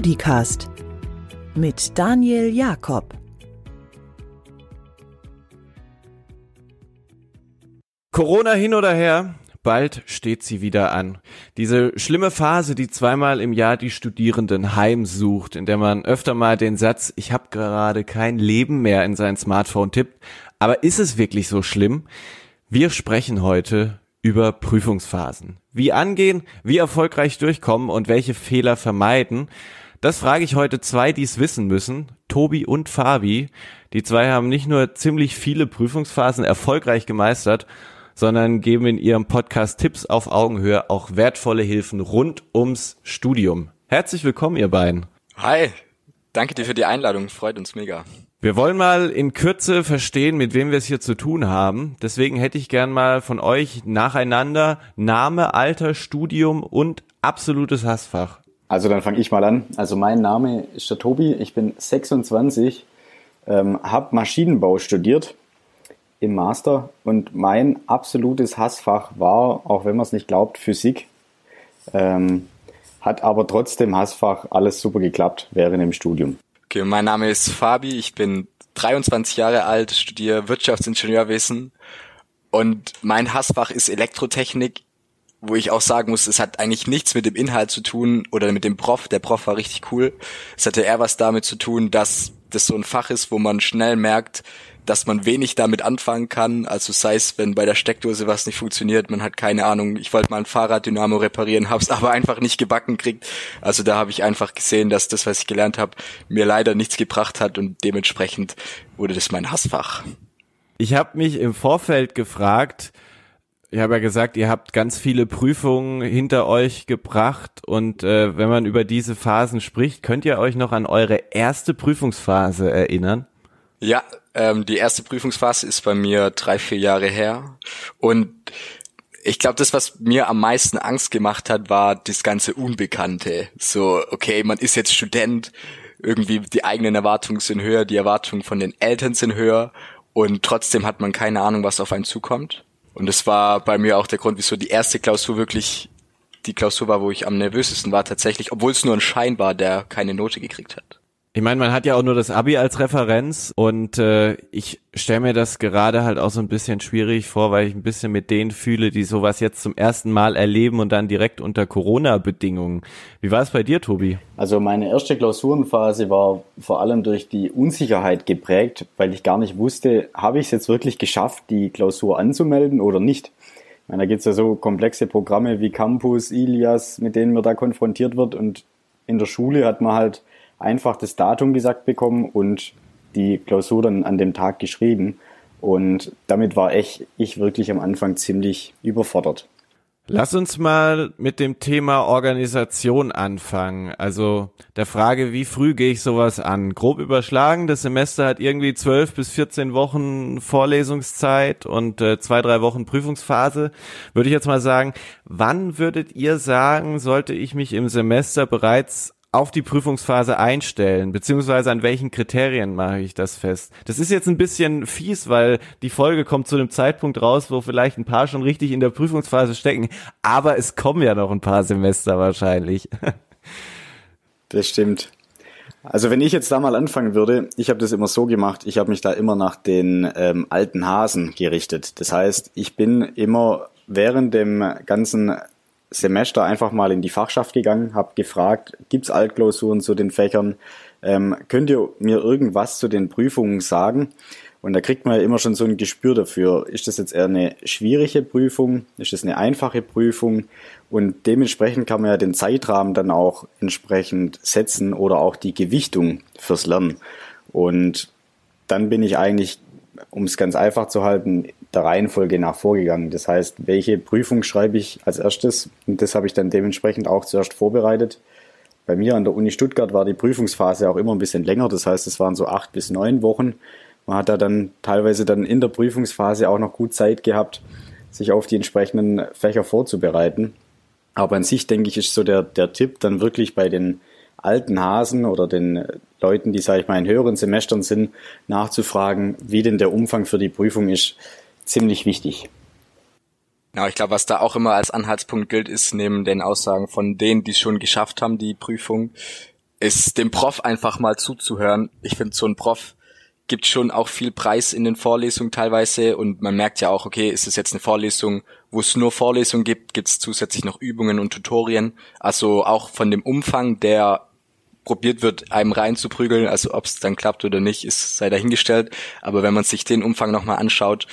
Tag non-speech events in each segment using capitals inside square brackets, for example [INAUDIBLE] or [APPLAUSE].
Studicast mit Daniel Jakob. Corona hin oder her, bald steht sie wieder an. Diese schlimme Phase, die zweimal im Jahr die Studierenden heimsucht, in der man öfter mal den Satz, ich habe gerade kein Leben mehr in sein Smartphone tippt. Aber ist es wirklich so schlimm? Wir sprechen heute über Prüfungsphasen. Wie angehen, wie erfolgreich durchkommen und welche Fehler vermeiden. Das frage ich heute zwei, die es wissen müssen. Tobi und Fabi. Die zwei haben nicht nur ziemlich viele Prüfungsphasen erfolgreich gemeistert, sondern geben in ihrem Podcast Tipps auf Augenhöhe auch wertvolle Hilfen rund ums Studium. Herzlich willkommen, ihr beiden. Hi, danke dir für die Einladung, freut uns mega. Wir wollen mal in Kürze verstehen, mit wem wir es hier zu tun haben. Deswegen hätte ich gern mal von euch nacheinander Name, Alter, Studium und absolutes Hassfach. Also dann fange ich mal an. Also mein Name ist der Tobi, ich bin 26, ähm, habe Maschinenbau studiert im Master und mein absolutes Hassfach war, auch wenn man es nicht glaubt, Physik. Ähm, hat aber trotzdem Hassfach alles super geklappt während dem Studium. Okay, mein Name ist Fabi, ich bin 23 Jahre alt, studiere Wirtschaftsingenieurwesen und mein Hassfach ist Elektrotechnik, wo ich auch sagen muss, es hat eigentlich nichts mit dem Inhalt zu tun oder mit dem Prof. Der Prof war richtig cool. Es hatte eher was damit zu tun, dass das so ein Fach ist, wo man schnell merkt, dass man wenig damit anfangen kann. Also sei es, wenn bei der Steckdose was nicht funktioniert, man hat keine Ahnung, ich wollte mal ein Fahrraddynamo reparieren, hab's [LAUGHS] aber einfach nicht gebacken kriegt. Also da habe ich einfach gesehen, dass das, was ich gelernt habe, mir leider nichts gebracht hat und dementsprechend wurde das mein Hassfach. Ich habe mich im Vorfeld gefragt, ich habe ja gesagt, ihr habt ganz viele Prüfungen hinter euch gebracht und äh, wenn man über diese Phasen spricht, könnt ihr euch noch an eure erste Prüfungsphase erinnern? Ja, ähm, die erste Prüfungsphase ist bei mir drei, vier Jahre her. Und ich glaube, das, was mir am meisten Angst gemacht hat, war das ganze Unbekannte. So, okay, man ist jetzt Student, irgendwie die eigenen Erwartungen sind höher, die Erwartungen von den Eltern sind höher und trotzdem hat man keine Ahnung, was auf einen zukommt. Und das war bei mir auch der Grund, wieso die erste Klausur wirklich die Klausur war, wo ich am nervösesten war tatsächlich, obwohl es nur ein Schein war, der keine Note gekriegt hat. Ich meine, man hat ja auch nur das Abi als Referenz und äh, ich stelle mir das gerade halt auch so ein bisschen schwierig vor, weil ich ein bisschen mit denen fühle, die sowas jetzt zum ersten Mal erleben und dann direkt unter Corona-Bedingungen. Wie war es bei dir, Tobi? Also meine erste Klausurenphase war vor allem durch die Unsicherheit geprägt, weil ich gar nicht wusste, habe ich es jetzt wirklich geschafft, die Klausur anzumelden oder nicht. Ich meine, da gibt es ja so komplexe Programme wie Campus, Ilias, mit denen man da konfrontiert wird und in der Schule hat man halt einfach das Datum gesagt bekommen und die Klausur dann an dem Tag geschrieben. Und damit war ich, ich wirklich am Anfang ziemlich überfordert. Lass uns mal mit dem Thema Organisation anfangen. Also der Frage, wie früh gehe ich sowas an? Grob überschlagen, das Semester hat irgendwie zwölf bis 14 Wochen Vorlesungszeit und äh, zwei, drei Wochen Prüfungsphase. Würde ich jetzt mal sagen, wann würdet ihr sagen, sollte ich mich im Semester bereits auf die Prüfungsphase einstellen, beziehungsweise an welchen Kriterien mache ich das fest? Das ist jetzt ein bisschen fies, weil die Folge kommt zu einem Zeitpunkt raus, wo vielleicht ein paar schon richtig in der Prüfungsphase stecken, aber es kommen ja noch ein paar Semester wahrscheinlich. [LAUGHS] Das stimmt. Also wenn ich jetzt da mal anfangen würde, ich habe das immer so gemacht, ich habe mich da immer nach den ähm, alten Hasen gerichtet. Das heißt, ich bin immer während dem ganzen Semester einfach mal in die Fachschaft gegangen, habe gefragt, gibt's Altklausuren zu den Fächern? Ähm, könnt ihr mir irgendwas zu den Prüfungen sagen? Und da kriegt man ja immer schon so ein Gespür dafür. Ist das jetzt eher eine schwierige Prüfung? Ist das eine einfache Prüfung? Und dementsprechend kann man ja den Zeitrahmen dann auch entsprechend setzen oder auch die Gewichtung fürs Lernen. Und dann bin ich eigentlich, um es ganz einfach zu halten, der Reihenfolge nach vorgegangen. Das heißt, welche Prüfung schreibe ich als erstes? Und das habe ich dann dementsprechend auch zuerst vorbereitet. Bei mir an der Uni Stuttgart war die Prüfungsphase auch immer ein bisschen länger. Das heißt, es waren so acht bis neun Wochen. Man hat da dann teilweise dann in der Prüfungsphase auch noch gut Zeit gehabt, sich auf die entsprechenden Fächer vorzubereiten. Aber an sich denke ich, ist so der, der Tipp dann wirklich bei den alten Hasen oder den Leuten, die, sage ich mal, in höheren Semestern sind, nachzufragen, wie denn der Umfang für die Prüfung ist ziemlich wichtig. Ja, ich glaube, was da auch immer als Anhaltspunkt gilt, ist neben den Aussagen von denen, die es schon geschafft haben, die Prüfung, ist dem Prof einfach mal zuzuhören. Ich finde, so ein Prof gibt schon auch viel Preis in den Vorlesungen teilweise und man merkt ja auch, okay, ist es jetzt eine Vorlesung, wo es nur Vorlesungen gibt, gibt es zusätzlich noch Übungen und Tutorien. Also auch von dem Umfang, der probiert wird, einem reinzuprügeln, also ob es dann klappt oder nicht, ist sei dahingestellt. Aber wenn man sich den Umfang nochmal anschaut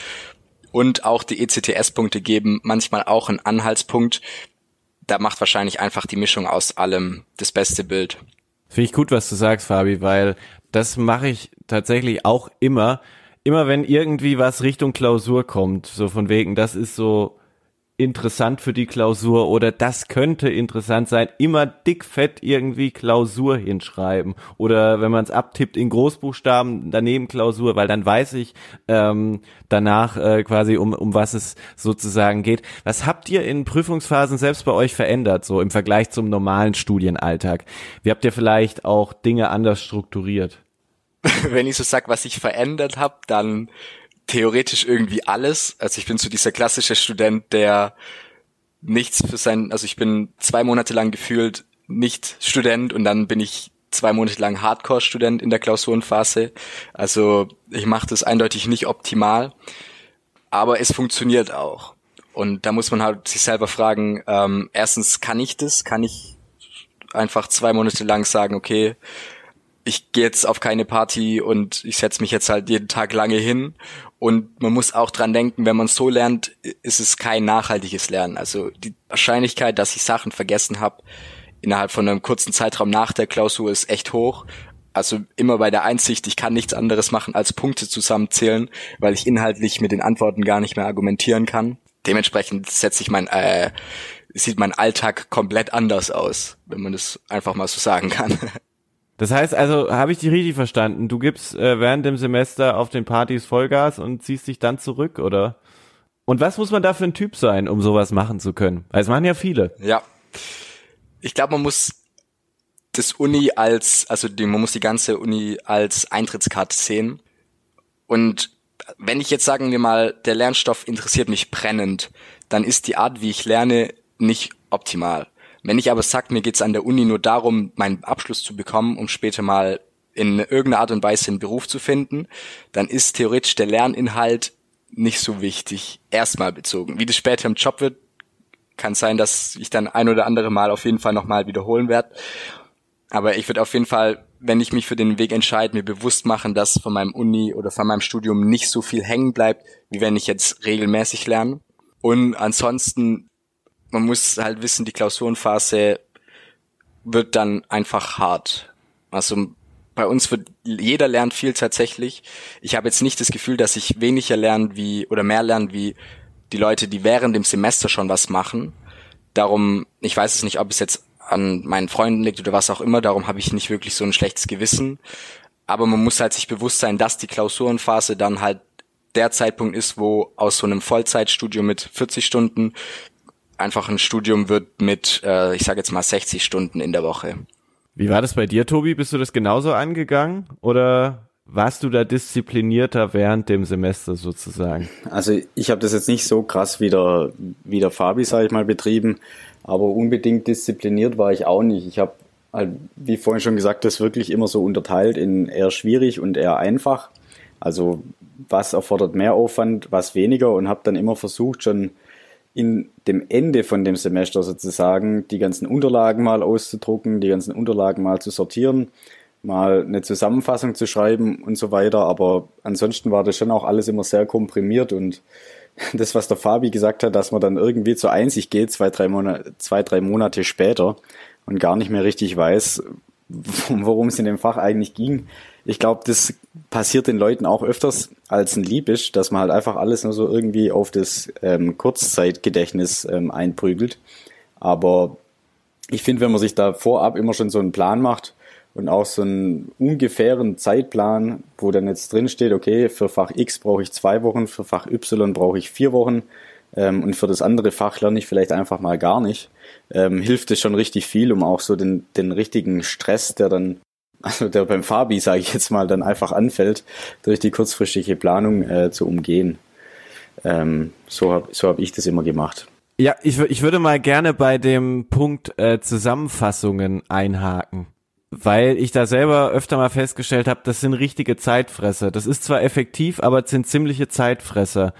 und auch die ECTS-Punkte geben, manchmal auch ein Anhaltspunkt, da macht wahrscheinlich einfach die Mischung aus allem das beste Bild. Finde ich gut, was du sagst, Fabi, weil das mache ich tatsächlich auch immer. Immer wenn irgendwie was Richtung Klausur kommt, so von wegen, das ist so interessant für die Klausur oder das könnte interessant sein, immer dickfett irgendwie Klausur hinschreiben oder wenn man es abtippt in Großbuchstaben daneben Klausur, weil dann weiß ich ähm, danach äh, quasi um um was es sozusagen geht. Was habt ihr in Prüfungsphasen selbst bei euch verändert so im Vergleich zum normalen Studienalltag? Wie habt ihr vielleicht auch Dinge anders strukturiert? [LAUGHS] Wenn ich so sag, was ich verändert habe, dann theoretisch irgendwie alles. Also ich bin so dieser klassische Student, der nichts für sein, also ich bin zwei Monate lang gefühlt nicht Student und dann bin ich zwei Monate lang Hardcore-Student in der Klausurenphase. Also ich mache das eindeutig nicht optimal, aber es funktioniert auch. Und da muss man halt sich selber fragen, ähm, erstens kann ich das, kann ich einfach zwei Monate lang sagen, okay, ich gehe jetzt auf keine Party und ich setze mich jetzt halt jeden Tag lange hin. Und man muss auch dran denken, wenn man so lernt, ist es kein nachhaltiges Lernen. Also die Wahrscheinlichkeit, dass ich Sachen vergessen habe innerhalb von einem kurzen Zeitraum nach der Klausur ist echt hoch. Also immer bei der Einsicht, ich kann nichts anderes machen als Punkte zusammenzählen, weil ich inhaltlich mit den Antworten gar nicht mehr argumentieren kann. Dementsprechend setze ich mein, äh, sieht mein Alltag komplett anders aus, wenn man das einfach mal so sagen kann. [LAUGHS] Das heißt also, habe ich dich richtig verstanden? Du gibst äh, während dem Semester auf den Partys Vollgas und ziehst dich dann zurück, oder? Und was muss man da für ein Typ sein, um sowas machen zu können? Weil es machen ja viele. Ja. Ich glaube, man muss das Uni als, also die, man muss die ganze Uni als Eintrittskarte sehen. Und wenn ich jetzt sagen wir mal, der Lernstoff interessiert mich brennend, dann ist die Art, wie ich lerne, nicht optimal. Wenn ich aber sage, mir geht's an der Uni nur darum, meinen Abschluss zu bekommen, um später mal in irgendeiner Art und Weise einen Beruf zu finden, dann ist theoretisch der Lerninhalt nicht so wichtig, erstmal bezogen. Wie das später im Job wird, kann sein, dass ich dann ein oder andere Mal auf jeden Fall nochmal wiederholen werde. Aber ich würde auf jeden Fall, wenn ich mich für den Weg entscheide, mir bewusst machen, dass von meinem Uni oder von meinem Studium nicht so viel hängen bleibt, wie wenn ich jetzt regelmäßig lerne. Und ansonsten man muss halt wissen, die Klausurenphase wird dann einfach hart. Also bei uns wird jeder lernt viel tatsächlich. Ich habe jetzt nicht das Gefühl, dass ich weniger lernen wie oder mehr lernen wie die Leute, die während dem Semester schon was machen. Darum, ich weiß es nicht, ob es jetzt an meinen Freunden liegt oder was auch immer, darum habe ich nicht wirklich so ein schlechtes Gewissen. Aber man muss halt sich bewusst sein, dass die Klausurenphase dann halt der Zeitpunkt ist, wo aus so einem Vollzeitstudium mit 40 Stunden einfach ein Studium wird mit, äh, ich sage jetzt mal 60 Stunden in der Woche. Wie war das bei dir, Tobi? Bist du das genauso angegangen oder warst du da disziplinierter während dem Semester sozusagen? Also ich habe das jetzt nicht so krass wie der, wie der Fabi, sage ich mal, betrieben, aber unbedingt diszipliniert war ich auch nicht. Ich habe halt, wie vorhin schon gesagt, das wirklich immer so unterteilt in eher schwierig und eher einfach. Also was erfordert mehr Aufwand, was weniger und habe dann immer versucht, schon in dem Ende von dem Semester sozusagen die ganzen Unterlagen mal auszudrucken, die ganzen Unterlagen mal zu sortieren, mal eine Zusammenfassung zu schreiben und so weiter. Aber ansonsten war das schon auch alles immer sehr komprimiert und [LAUGHS] das, was der Fabi gesagt hat, dass man dann irgendwie zur Einsicht geht, zwei, drei Monate, zwei, drei Monate später und gar nicht mehr richtig weiß, [LAUGHS] worum es in dem Fach eigentlich ging, ich glaube, das passiert den Leuten auch öfters als ein Liebisch, dass man halt einfach alles nur so irgendwie auf das ähm, Kurzzeitgedächtnis ähm, einprügelt. Aber ich finde, wenn man sich da vorab immer schon so einen Plan macht und auch so einen ungefähren Zeitplan, wo dann jetzt drin steht, okay, für Fach X brauche ich zwei Wochen, für Fach Y brauche ich vier Wochen ähm, und für das andere Fach lerne ich vielleicht einfach mal gar nicht, ähm, hilft es schon richtig viel, um auch so den, den richtigen Stress, der dann also der beim Fabi, sage ich jetzt mal, dann einfach anfällt, durch die kurzfristige Planung äh, zu umgehen. Ähm, so habe so hab ich das immer gemacht. Ja, ich, ich würde mal gerne bei dem Punkt äh, Zusammenfassungen einhaken. weil ich da selber öfter mal festgestellt habe, das sind richtige Zeitfresser. Das ist zwar effektiv, aber es sind ziemliche Zeitfresser.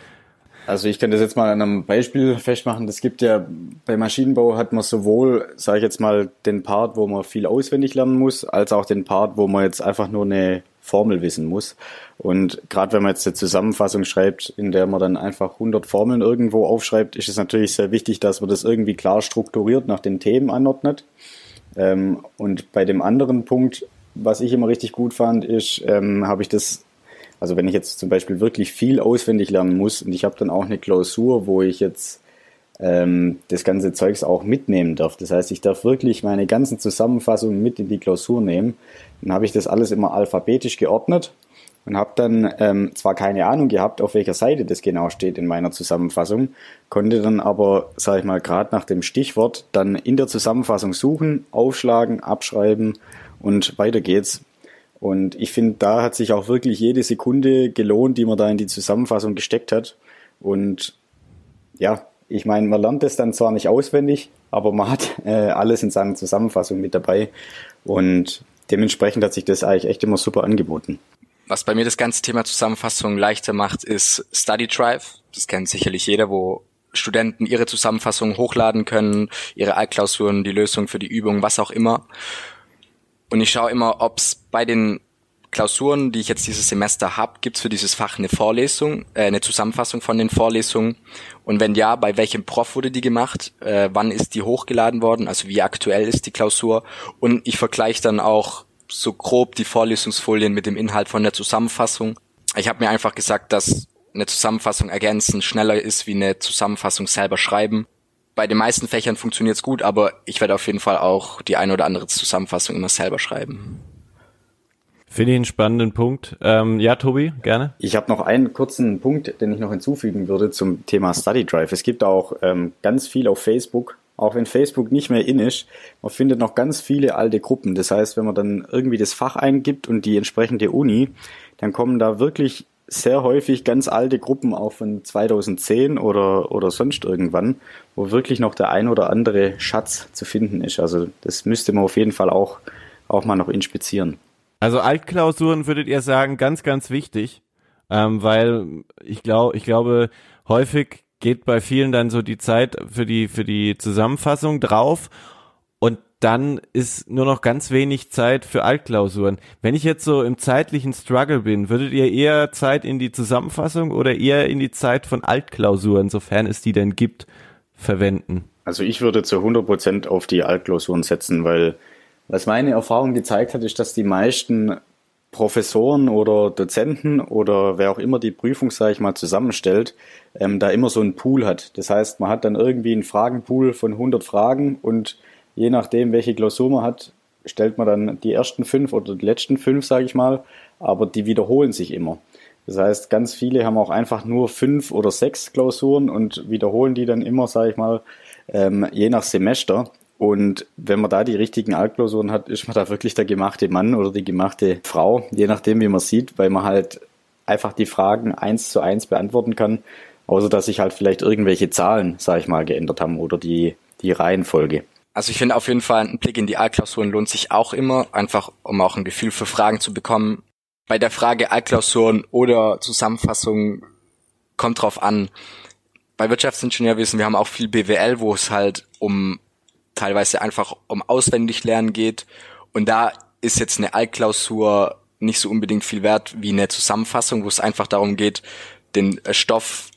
Also ich kann das jetzt mal an einem Beispiel festmachen. Das gibt ja bei Maschinenbau hat man sowohl, sage ich jetzt mal, den Part, wo man viel auswendig lernen muss, als auch den Part, wo man jetzt einfach nur eine Formel wissen muss. Und gerade wenn man jetzt eine Zusammenfassung schreibt, in der man dann einfach 100 Formeln irgendwo aufschreibt, ist es natürlich sehr wichtig, dass man das irgendwie klar strukturiert nach den Themen anordnet. Ähm, und bei dem anderen Punkt, was ich immer richtig gut fand, ist, ähm, habe ich das also wenn ich jetzt zum Beispiel wirklich viel auswendig lernen muss und ich habe dann auch eine Klausur, wo ich jetzt ähm, das ganze Zeugs auch mitnehmen darf. Das heißt, ich darf wirklich meine ganzen Zusammenfassungen mit in die Klausur nehmen. Dann habe ich das alles immer alphabetisch geordnet und habe dann ähm, zwar keine Ahnung gehabt, auf welcher Seite das genau steht in meiner Zusammenfassung, konnte dann aber, sage ich mal, gerade nach dem Stichwort dann in der Zusammenfassung suchen, aufschlagen, abschreiben und weiter geht's. Und ich finde, da hat sich auch wirklich jede Sekunde gelohnt, die man da in die Zusammenfassung gesteckt hat. Und ja, ich meine, man lernt es dann zwar nicht auswendig, aber man hat äh, alles in seiner Zusammenfassung mit dabei. Und dementsprechend hat sich das eigentlich echt immer super angeboten. Was bei mir das ganze Thema Zusammenfassung leichter macht, ist Study Drive. Das kennt sicherlich jeder, wo Studenten ihre Zusammenfassung hochladen können, ihre Altklausuren, die Lösung für die Übung, was auch immer. Und ich schaue immer, ob es bei den Klausuren, die ich jetzt dieses Semester habe, gibt es für dieses Fach eine Vorlesung, äh, eine Zusammenfassung von den Vorlesungen. Und wenn ja, bei welchem Prof wurde die gemacht? Äh, wann ist die hochgeladen worden? Also wie aktuell ist die Klausur? Und ich vergleiche dann auch so grob die Vorlesungsfolien mit dem Inhalt von der Zusammenfassung. Ich habe mir einfach gesagt, dass eine Zusammenfassung ergänzen schneller ist wie eine Zusammenfassung selber schreiben bei den meisten Fächern funktioniert es gut, aber ich werde auf jeden Fall auch die eine oder andere Zusammenfassung immer selber schreiben. Finde ich einen spannenden Punkt. Ähm, ja, Tobi, gerne. Ich habe noch einen kurzen Punkt, den ich noch hinzufügen würde zum Thema Study Drive. Es gibt auch ähm, ganz viel auf Facebook, auch wenn Facebook nicht mehr in ist. Man findet noch ganz viele alte Gruppen. Das heißt, wenn man dann irgendwie das Fach eingibt und die entsprechende Uni, dann kommen da wirklich sehr häufig ganz alte Gruppen auch von 2010 oder, oder sonst irgendwann, wo wirklich noch der ein oder andere Schatz zu finden ist. Also das müsste man auf jeden Fall auch, auch mal noch inspizieren. Also Altklausuren würdet ihr sagen, ganz, ganz wichtig, ähm, weil ich glaube, ich glaube, häufig geht bei vielen dann so die Zeit für die, für die Zusammenfassung drauf dann ist nur noch ganz wenig Zeit für Altklausuren. Wenn ich jetzt so im zeitlichen Struggle bin, würdet ihr eher Zeit in die Zusammenfassung oder eher in die Zeit von Altklausuren, sofern es die denn gibt, verwenden? Also ich würde zu 100 Prozent auf die Altklausuren setzen, weil was meine Erfahrung gezeigt hat, ist, dass die meisten Professoren oder Dozenten oder wer auch immer die Prüfung, sage ich mal, zusammenstellt, ähm, da immer so einen Pool hat. Das heißt, man hat dann irgendwie einen Fragenpool von 100 Fragen und je nachdem, welche Klausur man hat, stellt man dann die ersten fünf oder die letzten fünf, sage ich mal, aber die wiederholen sich immer. Das heißt, ganz viele haben auch einfach nur fünf oder sechs Klausuren und wiederholen die dann immer, sage ich mal, ähm, je nach Semester. Und wenn man da die richtigen Altklausuren hat, ist man da wirklich der gemachte Mann oder die gemachte Frau, je nachdem, wie man sieht, weil man halt einfach die Fragen eins zu eins beantworten kann, außer dass sich halt vielleicht irgendwelche Zahlen, sage ich mal, geändert haben oder die, die Reihenfolge. Also ich finde auf jeden Fall, ein Blick in die Altklausuren lohnt sich auch immer, einfach um auch ein Gefühl für Fragen zu bekommen. Bei der Frage Altklausuren oder Zusammenfassung kommt drauf an. Bei Wirtschaftsingenieurwesen, wir haben auch viel BWL, wo es halt um teilweise einfach um auswendig lernen geht. Und da ist jetzt eine Altklausur nicht so unbedingt viel wert wie eine Zusammenfassung, wo es einfach darum geht, den Stoff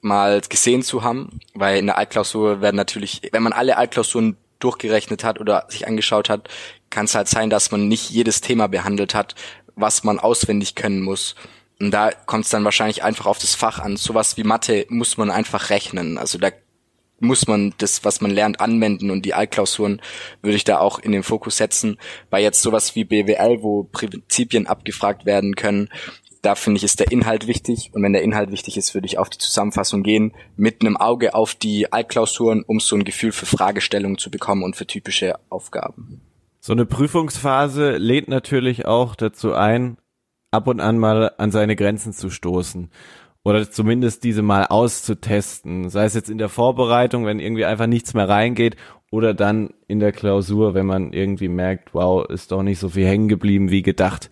mal gesehen zu haben, weil in der Altklausur werden natürlich, wenn man alle Altklausuren durchgerechnet hat oder sich angeschaut hat, kann es halt sein, dass man nicht jedes Thema behandelt hat, was man auswendig können muss. Und da kommt es dann wahrscheinlich einfach auf das Fach an. Sowas wie Mathe muss man einfach rechnen. Also da muss man das, was man lernt, anwenden und die Altklausuren würde ich da auch in den Fokus setzen. Bei jetzt sowas wie BWL, wo Prinzipien abgefragt werden können, da finde ich, ist der Inhalt wichtig. Und wenn der Inhalt wichtig ist, würde ich auf die Zusammenfassung gehen, mit einem Auge auf die Altklausuren, um so ein Gefühl für Fragestellungen zu bekommen und für typische Aufgaben. So eine Prüfungsphase lädt natürlich auch dazu ein, ab und an mal an seine Grenzen zu stoßen. Oder zumindest diese mal auszutesten. Sei es jetzt in der Vorbereitung, wenn irgendwie einfach nichts mehr reingeht, oder dann in der Klausur, wenn man irgendwie merkt, wow, ist doch nicht so viel hängen geblieben wie gedacht.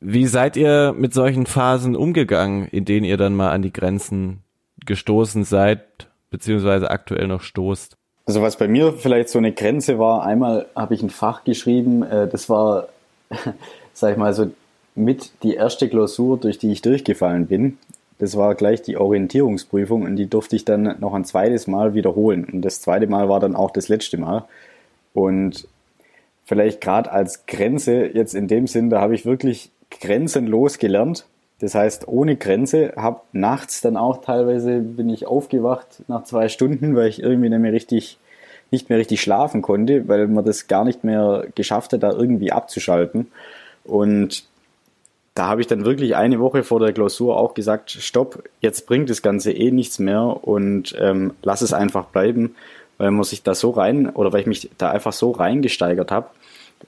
Wie seid ihr mit solchen Phasen umgegangen, in denen ihr dann mal an die Grenzen gestoßen seid, beziehungsweise aktuell noch stoßt? Also was bei mir vielleicht so eine Grenze war, einmal habe ich ein Fach geschrieben, äh, das war, [LAUGHS] sag ich mal, so mit die erste Klausur, durch die ich durchgefallen bin. Das war gleich die Orientierungsprüfung und die durfte ich dann noch ein zweites Mal wiederholen. Und das zweite Mal war dann auch das letzte Mal. Und vielleicht gerade als Grenze jetzt in dem Sinn, da habe ich wirklich grenzenlos gelernt. Das heißt, ohne Grenze, habe nachts dann auch teilweise bin ich aufgewacht nach zwei Stunden, weil ich irgendwie nicht mehr richtig, nicht mehr richtig schlafen konnte, weil man das gar nicht mehr geschafft hat, da irgendwie abzuschalten. Und da habe ich dann wirklich eine Woche vor der Klausur auch gesagt, stopp, jetzt bringt das Ganze eh nichts mehr und ähm, lass es einfach bleiben, weil man sich da so rein oder weil ich mich da einfach so reingesteigert habe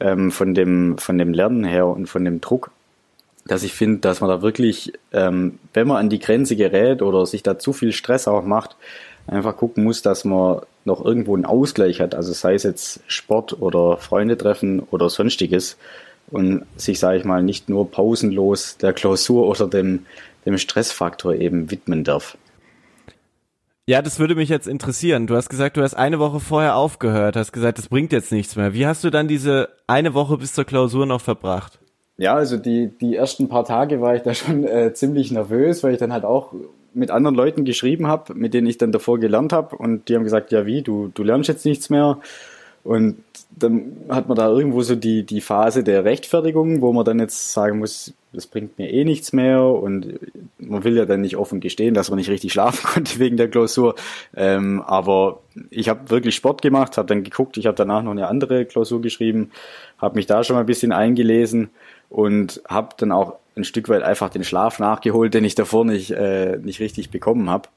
ähm, von dem von dem Lernen her und von dem Druck, dass ich finde, dass man da wirklich, ähm, wenn man an die Grenze gerät oder sich da zu viel Stress auch macht, einfach gucken muss, dass man noch irgendwo einen Ausgleich hat. Also sei es jetzt Sport oder Freunde treffen oder sonstiges und sich, sage ich mal, nicht nur pausenlos der Klausur oder dem, dem Stressfaktor eben widmen darf. Ja, das würde mich jetzt interessieren. Du hast gesagt, du hast eine Woche vorher aufgehört, hast gesagt, das bringt jetzt nichts mehr. Wie hast du dann diese eine Woche bis zur Klausur noch verbracht? Ja, also die, die ersten paar Tage war ich da schon äh, ziemlich nervös, weil ich dann halt auch mit anderen Leuten geschrieben habe, mit denen ich dann davor gelernt habe und die haben gesagt, ja wie, du, du lernst jetzt nichts mehr. Und dann hat man da irgendwo so die, die Phase der Rechtfertigung, wo man dann jetzt sagen muss, das bringt mir eh nichts mehr und man will ja dann nicht offen gestehen, dass man nicht richtig schlafen [LAUGHS] konnte wegen der Klausur. Ähm, aber ich habe wirklich Sport gemacht, habe dann geguckt, ich habe danach noch eine andere Klausur geschrieben, habe mich da schon mal ein bisschen eingelesen und habe dann auch ein Stück weit einfach den Schlaf nachgeholt, den ich davor nicht, äh, nicht richtig bekommen habe.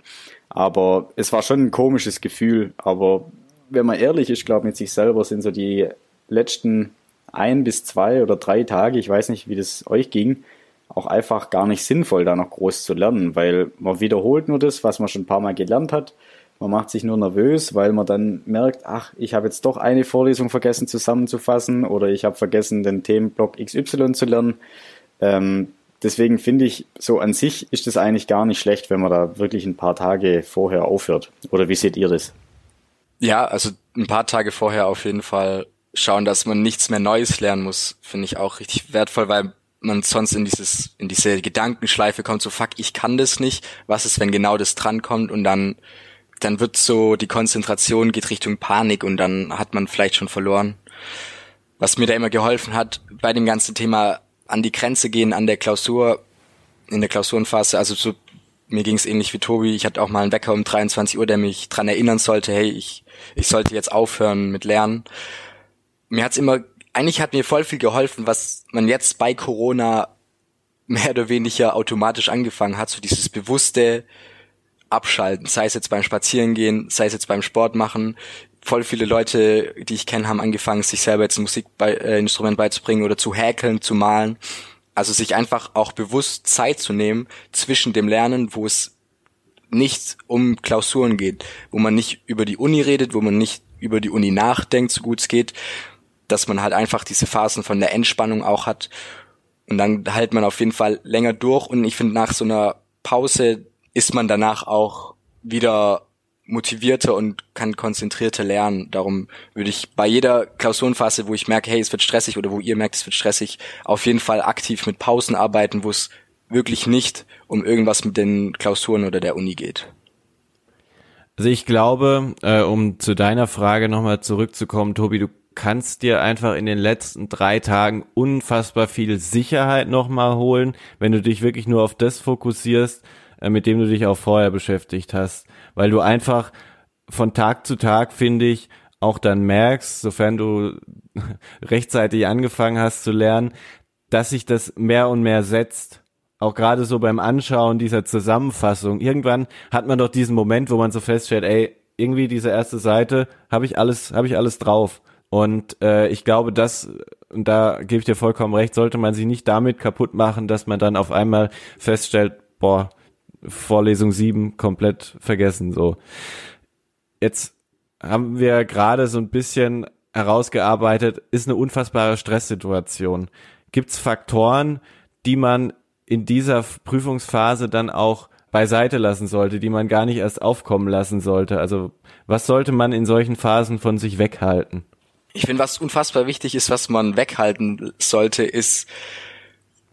Aber es war schon ein komisches Gefühl. Aber wenn man ehrlich ist, glaube ich, mit sich selber sind so die letzten ein bis zwei oder drei Tage, ich weiß nicht, wie das euch ging, auch einfach gar nicht sinnvoll, da noch groß zu lernen, weil man wiederholt nur das, was man schon ein paar Mal gelernt hat. Man macht sich nur nervös, weil man dann merkt, ach, ich habe jetzt doch eine Vorlesung vergessen zusammenzufassen oder ich habe vergessen, den Themenblock XY zu lernen. Ähm, deswegen finde ich, so an sich ist es eigentlich gar nicht schlecht, wenn man da wirklich ein paar Tage vorher aufhört. Oder wie seht ihr das? Ja, also ein paar Tage vorher auf jeden Fall schauen, dass man nichts mehr Neues lernen muss, finde ich auch richtig wertvoll, weil man sonst in dieses, in diese Gedankenschleife kommt, so fuck, ich kann das nicht. Was ist, wenn genau das drankommt und dann dann wird so die Konzentration geht Richtung Panik und dann hat man vielleicht schon verloren. Was mir da immer geholfen hat bei dem ganzen Thema an die Grenze gehen an der Klausur in der Klausurenphase, also so mir ging es ähnlich wie Tobi. Ich hatte auch mal einen Wecker um 23 Uhr, der mich dran erinnern sollte, hey, ich ich sollte jetzt aufhören mit Lernen. Mir hat's immer eigentlich hat mir voll viel geholfen, was man jetzt bei Corona mehr oder weniger automatisch angefangen hat, so dieses bewusste abschalten, sei es jetzt beim Spazierengehen, sei es jetzt beim Sport machen. Voll viele Leute, die ich kenne, haben angefangen, sich selber jetzt ein Musikinstrument äh, beizubringen oder zu häkeln, zu malen. Also sich einfach auch bewusst Zeit zu nehmen zwischen dem Lernen, wo es nicht um Klausuren geht, wo man nicht über die Uni redet, wo man nicht über die Uni nachdenkt, so gut es geht, dass man halt einfach diese Phasen von der Entspannung auch hat. Und dann hält man auf jeden Fall länger durch. Und ich finde, nach so einer Pause ist man danach auch wieder motivierter und kann konzentrierter lernen. Darum würde ich bei jeder Klausurenphase, wo ich merke, hey, es wird stressig oder wo ihr merkt, es wird stressig, auf jeden Fall aktiv mit Pausen arbeiten, wo es wirklich nicht um irgendwas mit den Klausuren oder der Uni geht. Also ich glaube, äh, um zu deiner Frage nochmal zurückzukommen, Tobi, du kannst dir einfach in den letzten drei Tagen unfassbar viel Sicherheit nochmal holen, wenn du dich wirklich nur auf das fokussierst, mit dem du dich auch vorher beschäftigt hast. Weil du einfach von Tag zu Tag, finde ich, auch dann merkst, sofern du [LAUGHS] rechtzeitig angefangen hast zu lernen, dass sich das mehr und mehr setzt. Auch gerade so beim Anschauen dieser Zusammenfassung. Irgendwann hat man doch diesen Moment, wo man so feststellt, ey, irgendwie diese erste Seite, habe ich alles, habe ich alles drauf. Und äh, ich glaube, das, und da gebe ich dir vollkommen recht, sollte man sich nicht damit kaputt machen, dass man dann auf einmal feststellt, boah, Vorlesung 7 komplett vergessen. So. Jetzt haben wir gerade so ein bisschen herausgearbeitet, ist eine unfassbare Stresssituation. Gibt es Faktoren, die man in dieser Prüfungsphase dann auch beiseite lassen sollte, die man gar nicht erst aufkommen lassen sollte? Also was sollte man in solchen Phasen von sich weghalten? Ich finde, was unfassbar wichtig ist, was man weghalten sollte, ist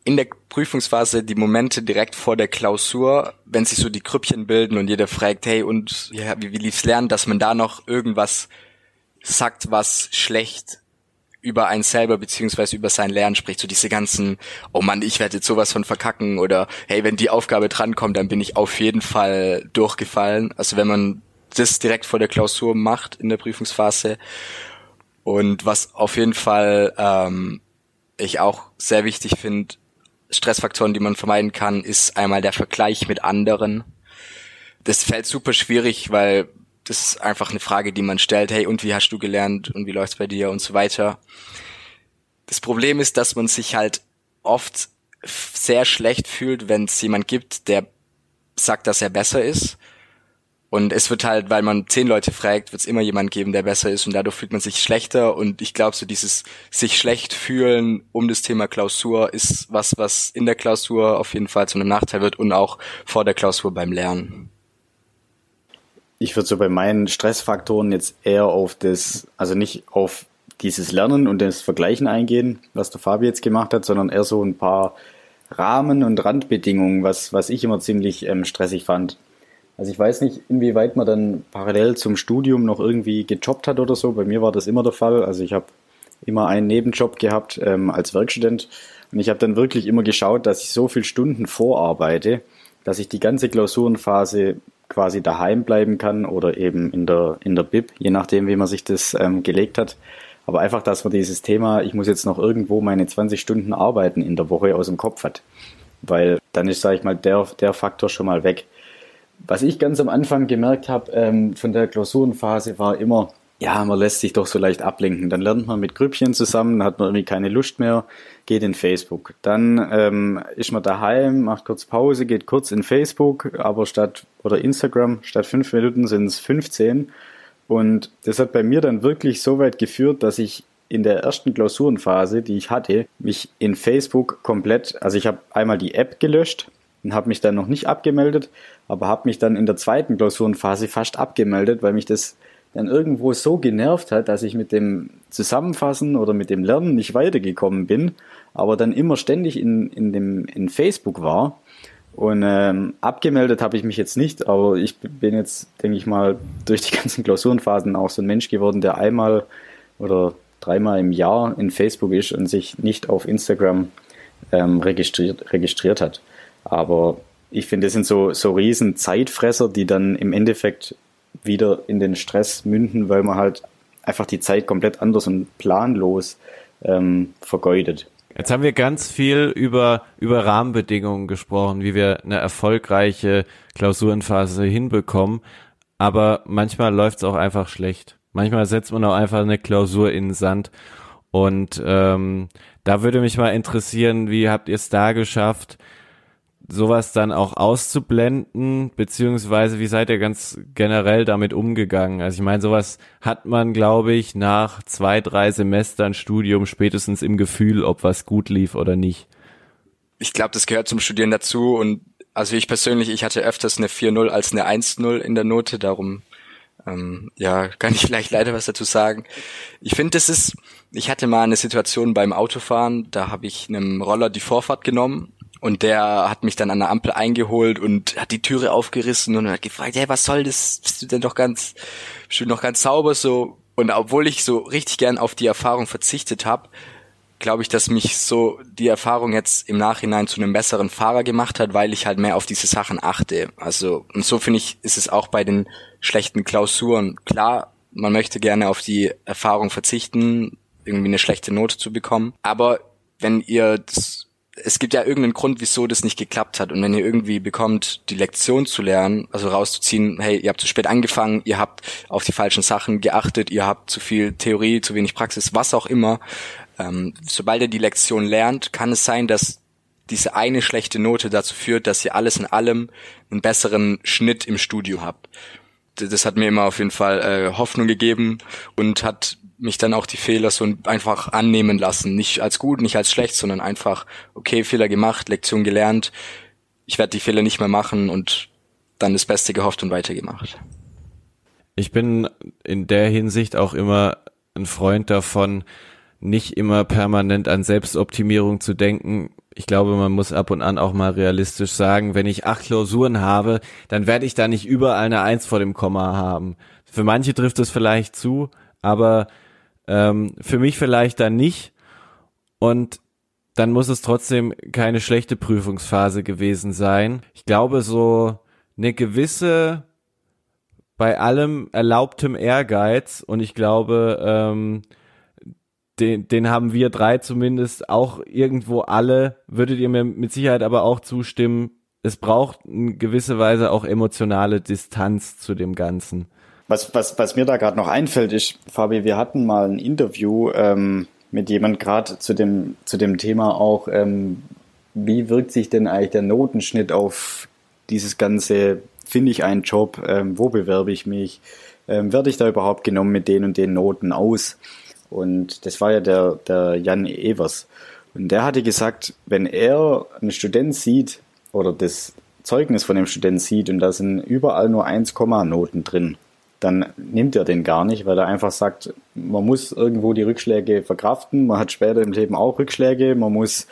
in der Prüfungsphase die Momente direkt vor der Klausur, wenn sich so die Krüppchen bilden und jeder fragt, hey, und ja, wie, wie lief's lernen, dass man da noch irgendwas sagt, was schlecht über einen selber beziehungsweise über sein Lernen spricht. So diese ganzen, oh Mann, ich werde jetzt sowas von verkacken oder hey, wenn die Aufgabe drankommt, dann bin ich auf jeden Fall durchgefallen. Also wenn man das direkt vor der Klausur macht in der Prüfungsphase. Und was auf jeden Fall ähm, ich auch sehr wichtig finde, Stressfaktoren, die man vermeiden kann, ist einmal der Vergleich mit anderen. Das fällt super schwierig, weil das ist einfach eine Frage, die man stellt. Hey, und wie hast du gelernt und wie läuft's bei dir und so weiter. Das Problem ist, dass man sich halt oft sehr schlecht fühlt, wenn es jemand gibt, der sagt, dass er besser ist und es wird halt, weil man zehn Leute fragt, wird es immer jemand geben, der besser ist und dadurch fühlt man sich schlechter. Und ich glaube, so dieses sich schlecht fühlen um das Thema Klausur ist was, was in der Klausur auf jeden Fall zu einem Nachteil wird und auch vor der Klausur beim Lernen. Ich würde so bei meinen Stressfaktoren jetzt eher auf das, also nicht auf dieses Lernen und das Vergleichen eingehen, was der Fabi jetzt gemacht hat, sondern eher so ein paar Rahmen und Randbedingungen, was, was ich immer ziemlich ähm, stressig fand. Also ich weiß nicht, inwieweit man dann parallel zum Studium noch irgendwie gejobbt hat oder so. Bei mir war das immer der Fall. Also ich habe immer einen Nebenjob gehabt ähm, als Werkstudent und ich habe dann wirklich immer geschaut, dass ich so viele Stunden vorarbeite, dass ich die ganze Klausurenphase quasi daheim bleiben kann oder eben in der in der Bib, je nachdem, wie man sich das ähm, gelegt hat. Aber einfach, dass man dieses Thema, ich muss jetzt noch irgendwo meine 20 Stunden arbeiten in der Woche aus dem Kopf hat. Weil dann ist, sage ich mal, der, der Faktor schon mal weg. Was ich ganz am Anfang gemerkt habe ähm, von der Klausurenphase war immer, ja, man lässt sich doch so leicht ablenken. Dann lernt man mit Grüppchen zusammen, hat man irgendwie keine Lust mehr, geht in Facebook. Dann ähm, ist man daheim, macht kurz Pause, geht kurz in Facebook, aber statt oder Instagram statt fünf Minuten sind es 15. Und das hat bei mir dann wirklich so weit geführt, dass ich in der ersten Klausurenphase, die ich hatte, mich in Facebook komplett, also ich habe einmal die App gelöscht und habe mich dann noch nicht abgemeldet, aber habe mich dann in der zweiten Klausurenphase fast abgemeldet, weil mich das dann irgendwo so genervt hat, dass ich mit dem Zusammenfassen oder mit dem Lernen nicht weitergekommen bin, aber dann immer ständig in, in, dem, in Facebook war. Und ähm, abgemeldet habe ich mich jetzt nicht, aber ich bin jetzt, denke ich mal, durch die [LAUGHS] ganzen Klausurenphasen auch so ein Mensch geworden, der einmal oder dreimal im Jahr in Facebook ist und sich nicht auf Instagram ähm, registriert, registriert hat. Aber ich finde, das sind so, so riesen Zeitfresser, die dann im Endeffekt wieder in den Stress münden, weil man halt einfach die Zeit komplett anders und planlos ähm, vergeudet. Jetzt haben wir ganz viel über, über Rahmenbedingungen gesprochen, wie wir eine erfolgreiche Klausurenphase hinbekommen. Aber manchmal läuft es auch einfach schlecht. Manchmal setzt man auch einfach eine Klausur in den Sand. Und ähm, da würde mich mal interessieren, wie habt ihr es da geschafft, sowas dann auch auszublenden, beziehungsweise wie seid ihr ganz generell damit umgegangen? Also ich meine, sowas hat man, glaube ich, nach zwei, drei Semestern Studium spätestens im Gefühl, ob was gut lief oder nicht. Ich glaube, das gehört zum Studieren dazu und also ich persönlich, ich hatte öfters eine 4-0 als eine 1-0 in der Note, darum ähm, ja, kann ich vielleicht leider was dazu sagen. Ich finde, das ist, ich hatte mal eine Situation beim Autofahren, da habe ich einem Roller die Vorfahrt genommen und der hat mich dann an der Ampel eingeholt und hat die Türe aufgerissen und hat gefragt, hey, was soll das? Bist du denn doch ganz, bist du noch ganz sauber so? Und obwohl ich so richtig gern auf die Erfahrung verzichtet habe, glaube ich, dass mich so die Erfahrung jetzt im Nachhinein zu einem besseren Fahrer gemacht hat, weil ich halt mehr auf diese Sachen achte. Also, und so finde ich, ist es auch bei den schlechten Klausuren. Klar, man möchte gerne auf die Erfahrung verzichten, irgendwie eine schlechte Note zu bekommen. Aber wenn ihr das es gibt ja irgendeinen Grund, wieso das nicht geklappt hat. Und wenn ihr irgendwie bekommt, die Lektion zu lernen, also rauszuziehen, hey, ihr habt zu spät angefangen, ihr habt auf die falschen Sachen geachtet, ihr habt zu viel Theorie, zu wenig Praxis, was auch immer. Ähm, sobald ihr die Lektion lernt, kann es sein, dass diese eine schlechte Note dazu führt, dass ihr alles in allem einen besseren Schnitt im Studio habt. das hat mir immer auf jeden Fall äh, Hoffnung gegeben und hat mich dann auch die Fehler so einfach annehmen lassen. Nicht als gut, nicht als schlecht, sondern einfach, okay, Fehler gemacht, Lektion gelernt. Ich werde die Fehler nicht mehr machen und dann das Beste gehofft und weitergemacht. Ich bin in der Hinsicht auch immer ein Freund davon, nicht immer permanent an Selbstoptimierung zu denken. Ich glaube, man muss ab und an auch mal realistisch sagen, wenn ich acht Klausuren habe, dann werde ich da nicht überall eine Eins vor dem Komma haben. Für manche trifft es vielleicht zu, aber ähm, für mich vielleicht dann nicht. Und dann muss es trotzdem keine schlechte Prüfungsphase gewesen sein. Ich glaube, so eine gewisse bei allem erlaubtem Ehrgeiz und ich glaube, ähm, den, den haben wir drei zumindest auch irgendwo alle, würdet ihr mir mit Sicherheit aber auch zustimmen, es braucht in gewisser Weise auch emotionale Distanz zu dem Ganzen. Was, was, was mir da gerade noch einfällt, ist, Fabi, wir hatten mal ein Interview ähm, mit jemand gerade zu dem, zu dem Thema auch, ähm, wie wirkt sich denn eigentlich der Notenschnitt auf dieses ganze, finde ich einen Job, ähm, wo bewerbe ich mich, ähm, werde ich da überhaupt genommen mit den und den Noten aus? Und das war ja der, der Jan Evers. Und der hatte gesagt, wenn er einen Student sieht oder das Zeugnis von dem Student sieht und da sind überall nur 1, Noten drin, dann nimmt er den gar nicht, weil er einfach sagt, man muss irgendwo die Rückschläge verkraften, man hat später im Leben auch Rückschläge, man muss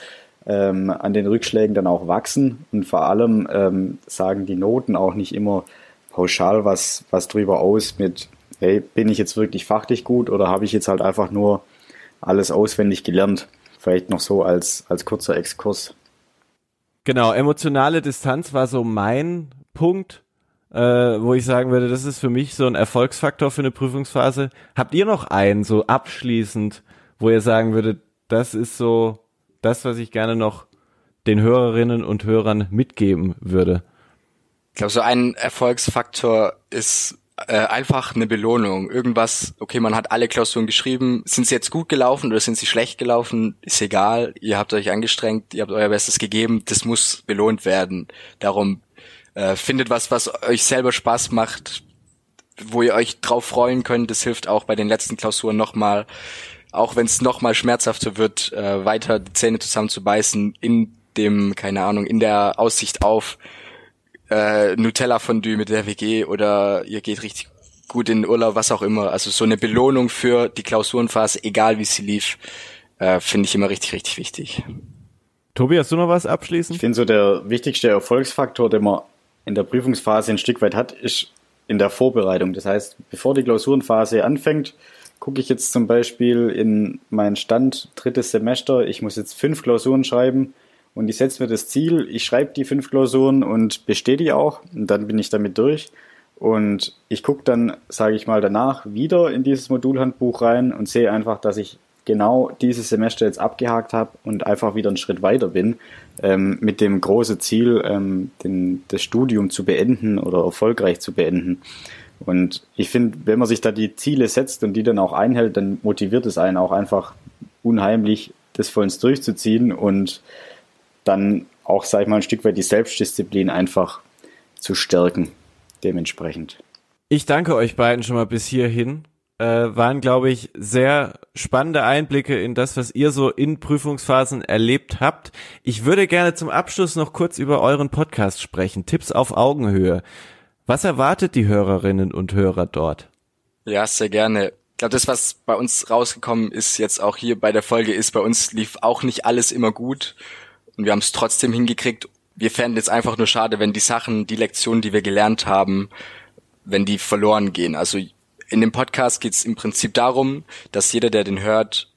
ähm, an den Rückschlägen dann auch wachsen und vor allem ähm, sagen die Noten auch nicht immer pauschal was, was drüber aus mit, hey, bin ich jetzt wirklich fachlich gut oder habe ich jetzt halt einfach nur alles auswendig gelernt? Vielleicht noch so als, als kurzer Exkurs. Genau, emotionale Distanz war so mein Punkt äh, wo ich sagen würde, das ist für mich so ein Erfolgsfaktor für eine Prüfungsphase. Habt ihr noch einen so abschließend, wo ihr sagen würdet, das ist so das, was ich gerne noch den Hörerinnen und Hörern mitgeben würde? Ich glaube, so ein Erfolgsfaktor ist äh, einfach eine Belohnung. Irgendwas, okay, man hat alle Klausuren geschrieben, sind sie jetzt gut gelaufen oder sind sie schlecht gelaufen, ist egal, ihr habt euch angestrengt, ihr habt euer Bestes gegeben, das muss belohnt werden. Darum äh, findet was, was euch selber Spaß macht, wo ihr euch drauf freuen könnt. Das hilft auch bei den letzten Klausuren nochmal, auch wenn es nochmal schmerzhafter wird, äh, weiter die Zähne zusammenzubeißen in dem, keine Ahnung, in der Aussicht auf äh, Nutella-Fondue mit der WG oder ihr geht richtig gut in den Urlaub, was auch immer. Also so eine Belohnung für die Klausurenphase, egal wie sie lief, äh, finde ich immer richtig, richtig wichtig. Tobi, hast du noch was abschließend? Ich finde so der wichtigste Erfolgsfaktor, den man in der Prüfungsphase ein Stück weit hat, ist in der Vorbereitung. Das heißt, bevor die Klausurenphase anfängt, gucke ich jetzt zum Beispiel in meinen Stand drittes Semester, ich muss jetzt fünf Klausuren schreiben und ich setze mir das Ziel, ich schreibe die fünf Klausuren und bestehe die auch und dann bin ich damit durch. Und ich gucke dann, sage ich mal, danach wieder in dieses Modulhandbuch rein und sehe einfach, dass ich genau dieses Semester jetzt abgehakt habe und einfach wieder einen Schritt weiter bin, ähm, mit dem großen Ziel, ähm, den, das Studium zu beenden oder erfolgreich zu beenden. Und ich finde, wenn man sich da die Ziele setzt und die dann auch einhält, dann motiviert es einen auch einfach unheimlich, das vollends durchzuziehen und dann auch, sag ich mal, ein Stück weit die Selbstdisziplin einfach zu stärken, dementsprechend. Ich danke euch beiden schon mal bis hierhin äh, waren, glaube ich, sehr spannende Einblicke in das, was ihr so in Prüfungsphasen erlebt habt. Ich würde gerne zum Abschluss noch kurz über euren Podcast sprechen. Tipps auf Augenhöhe. Was erwartet die Hörerinnen und Hörer dort? Ja, sehr gerne. Ich glaube, das, was bei uns rausgekommen ist, jetzt auch hier bei der Folge ist, bei uns lief auch nicht alles immer gut. Und wir haben es trotzdem hingekriegt. Wir fänden jetzt einfach nur schade, wenn die Sachen, die Lektionen, die wir gelernt haben, wenn die verloren gehen. Also in dem Podcast geht es im Prinzip darum, dass jeder, der den hört,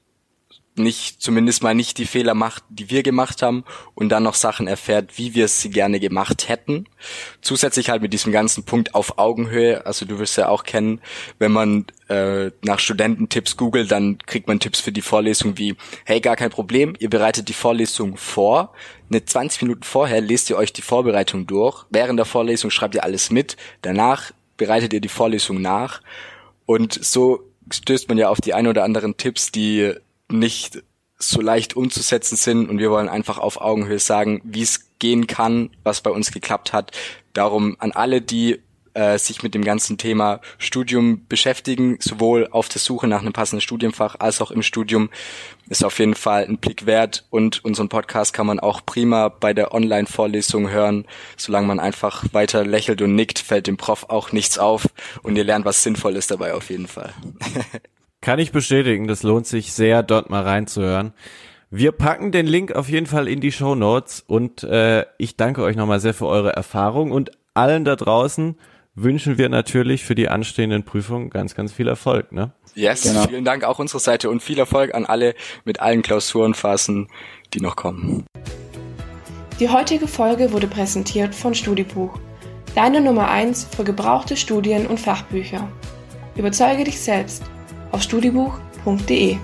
nicht, zumindest mal nicht die Fehler macht, die wir gemacht haben und dann noch Sachen erfährt, wie wir sie gerne gemacht hätten. Zusätzlich halt mit diesem ganzen Punkt auf Augenhöhe, also du wirst ja auch kennen, wenn man äh, nach Studententipps googelt, dann kriegt man Tipps für die Vorlesung wie, hey, gar kein Problem, ihr bereitet die Vorlesung vor, eine 20 Minuten vorher lest ihr euch die Vorbereitung durch, während der Vorlesung schreibt ihr alles mit, danach bereitet ihr die Vorlesung nach und so stößt man ja auf die ein oder anderen Tipps, die nicht so leicht umzusetzen sind und wir wollen einfach auf Augenhöhe sagen, wie es gehen kann, was bei uns geklappt hat. Darum an alle, die äh, sich mit dem ganzen Thema Studium beschäftigen, sowohl auf der Suche nach einem passenden Studienfach als auch im Studium, ist auf jeden Fall ein Blick wert und unseren Podcast kann man auch prima bei der Online-Vorlesung hören. Solange man einfach weiter lächelt und nickt, fällt dem Prof auch nichts auf und ihr lernt was Sinnvolles dabei auf jeden Fall. [LAUGHS] Kann ich bestätigen, das lohnt sich sehr, dort mal reinzuhören. Wir packen den Link auf jeden Fall in die Show Notes und äh, ich danke euch nochmal sehr für eure Erfahrung und allen da draußen wünschen wir natürlich für die anstehenden Prüfungen ganz, ganz viel Erfolg. Ne? Yes, genau. vielen Dank auch unserer Seite und viel Erfolg an alle mit allen Klausurenphasen, die noch kommen. Die heutige Folge wurde präsentiert von Studibuch, deine Nummer 1 für gebrauchte Studien und Fachbücher. Überzeuge dich selbst auf studibuch.de.